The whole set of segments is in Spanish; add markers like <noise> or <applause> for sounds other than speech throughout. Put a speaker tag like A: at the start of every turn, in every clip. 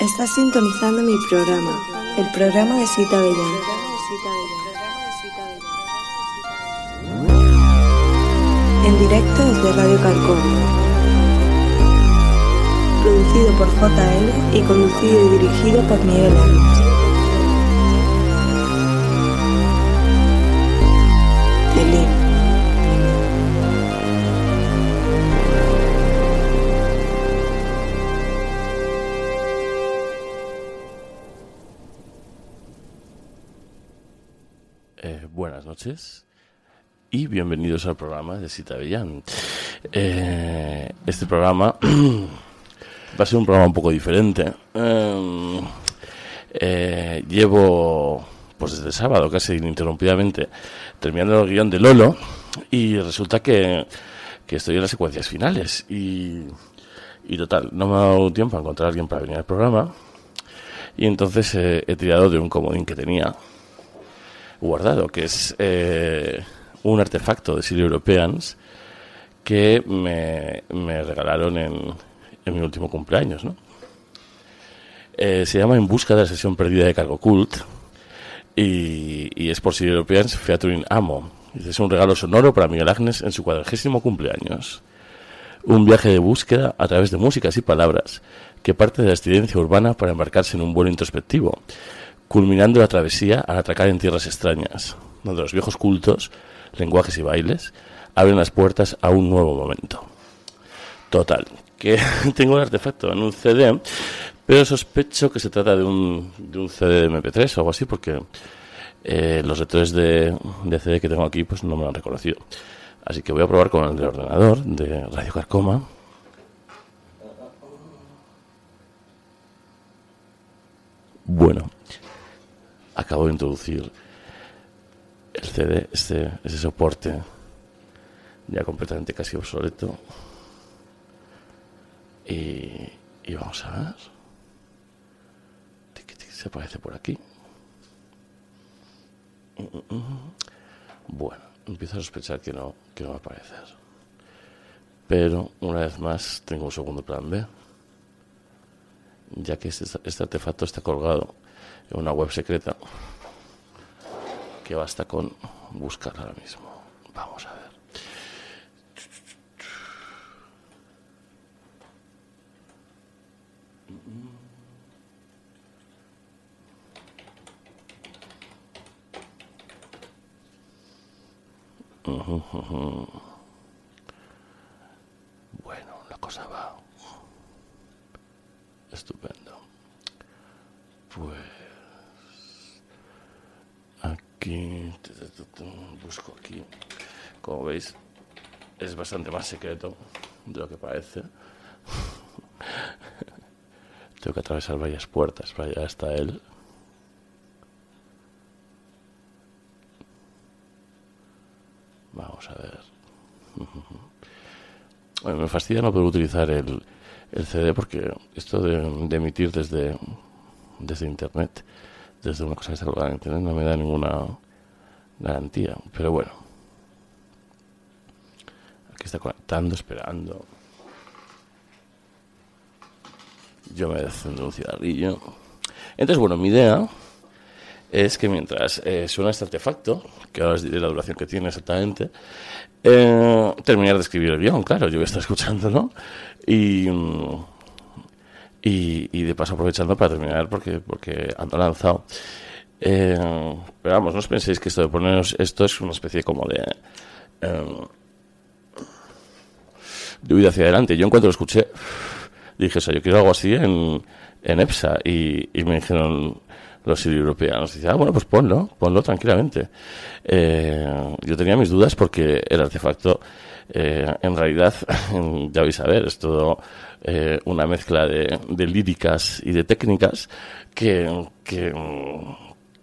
A: Estás sintonizando mi programa, el programa de Cita Bellán. En directo desde Radio Carcón. Producido por JL y conducido y dirigido por Miguel Ángel.
B: Buenas noches y bienvenidos al programa de Cita Bellán. Eh, este programa <clears throat> va a ser un programa un poco diferente. Eh, eh, llevo, pues desde sábado, casi ininterrumpidamente, terminando el guion de Lolo y resulta que, que estoy en las secuencias finales. Y, y total, no me ha dado tiempo a encontrar a alguien para venir al programa. Y entonces he tirado de un comodín que tenía guardado, que es eh, un artefacto de Silly Europeans que me, me regalaron en, en mi último cumpleaños, ¿no? Eh, se llama En busca de la sesión perdida de Cargo Cult y, es por Silly Europeans Featuring Amo. Es un regalo sonoro para Miguel Agnes en su cuadragésimo cumpleaños. Un viaje de búsqueda a través de músicas y palabras que parte de la experiencia urbana para embarcarse en un vuelo introspectivo, culminando la travesía al atracar en tierras extrañas, donde los viejos cultos, lenguajes y bailes abren las puertas a un nuevo momento. Total, que <laughs> tengo el artefacto en un CD, pero sospecho que se trata de un, de un CD de MP3 o algo así, porque eh, los lectores de, de CD que tengo aquí pues no me lo han reconocido. Así que voy a probar con el del ordenador de Radio Carcoma. Bueno, acabo de introducir el CD, este, ese soporte ya completamente casi obsoleto. Y, vamos a ver. Se aparece por aquí. Bueno, empiezo a sospechar que no, que no va a aparecer. Pero una vez más tengo un segundo plan B. Ya que este, este artefacto está colgado una web secreta que basta con buscar ahora mismo. Vamos a ver la cosa va. Estupendo. Pues aquí tu, tu, tu, tu, busco aquí. Como veis, es bastante más secreto de lo que parece. <laughs> Tengo que atravesar varias puertas para llegar hasta él. Vamos a ver. <laughs> Me fastidia no poder utilizar el, el CD porque esto de, emitir desde, desde internet, desde una cosa que está en internet, no me da ninguna garantía. Pero bueno, aquí está conectando, esperando. Yo me enciendo un cigarrillo. Entonces, bueno, mi idea es que mientras eh, suena este artefacto, que ahora os diré la duración que tiene exactamente, eh, terminar de escribir el guion, claro, yo voy a estar <laughs> escuchándolo y, mm, y, y de paso aprovechando para terminar porque, porque ando lanzado. Eh, pero vamos, no os penséis que esto de poneros esto es una especie como de... eh, de huida hacia adelante. Yo en cuanto lo escuché, dije, o sea, yo quiero algo así en, en EPSA. Y, y me dijeron los europeanos, dice, ah, bueno, pues ponlo, ponlo tranquilamente. Eh, yo tenía mis dudas porque el artefacto, eh, en realidad, <laughs> ya vais a ver, es todo eh, una mezcla de, de, líricas y de técnicas que, que,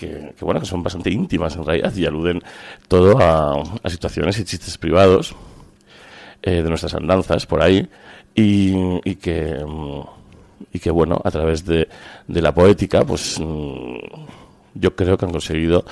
B: que, bueno, que son bastante íntimas en realidad y aluden todo a, situaciones y chistes privados eh, de nuestras andanzas por ahí y, que y que bueno a través de, la poética pues mm, yo creo que han conseguido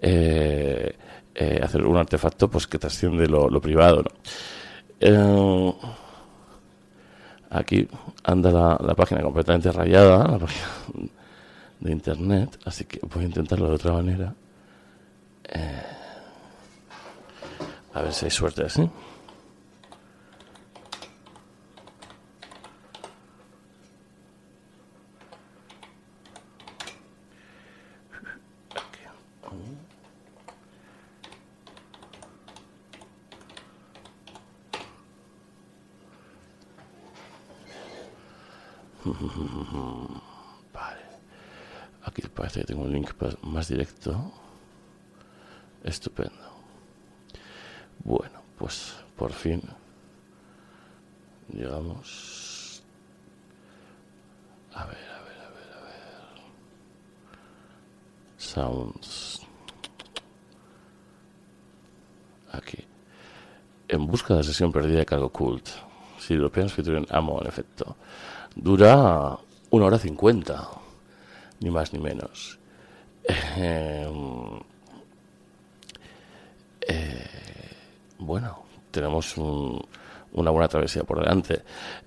B: eh, eh, hacer un artefacto pues que trasciende lo, privado ¿no? Aquí anda la, la, página completamente rayada la página de internet así que voy a intentarlo de otra manera eh, a ver si hay suerte así. Aquí parece que tengo un link más directo. Estupendo. Bueno, pues por fin llegamos. A ver, a ver, a ver, a ver. Sounds. Aquí. En busca de la sesión perdida de cargo cult. Si Europeans featuring Amo, en efecto dura una hora cincuenta, ni más ni menos. Eh, eh, bueno, tenemos un, una buena travesía por delante.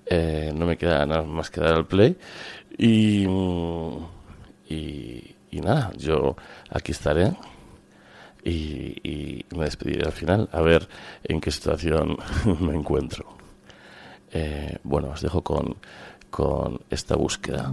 B: Eh, no me queda nada más que dar al play. Y, nada, yo aquí estaré. Y, y, me despediré al final a ver en qué situación <laughs> me encuentro. Eh, bueno, os dejo con con esta búsqueda.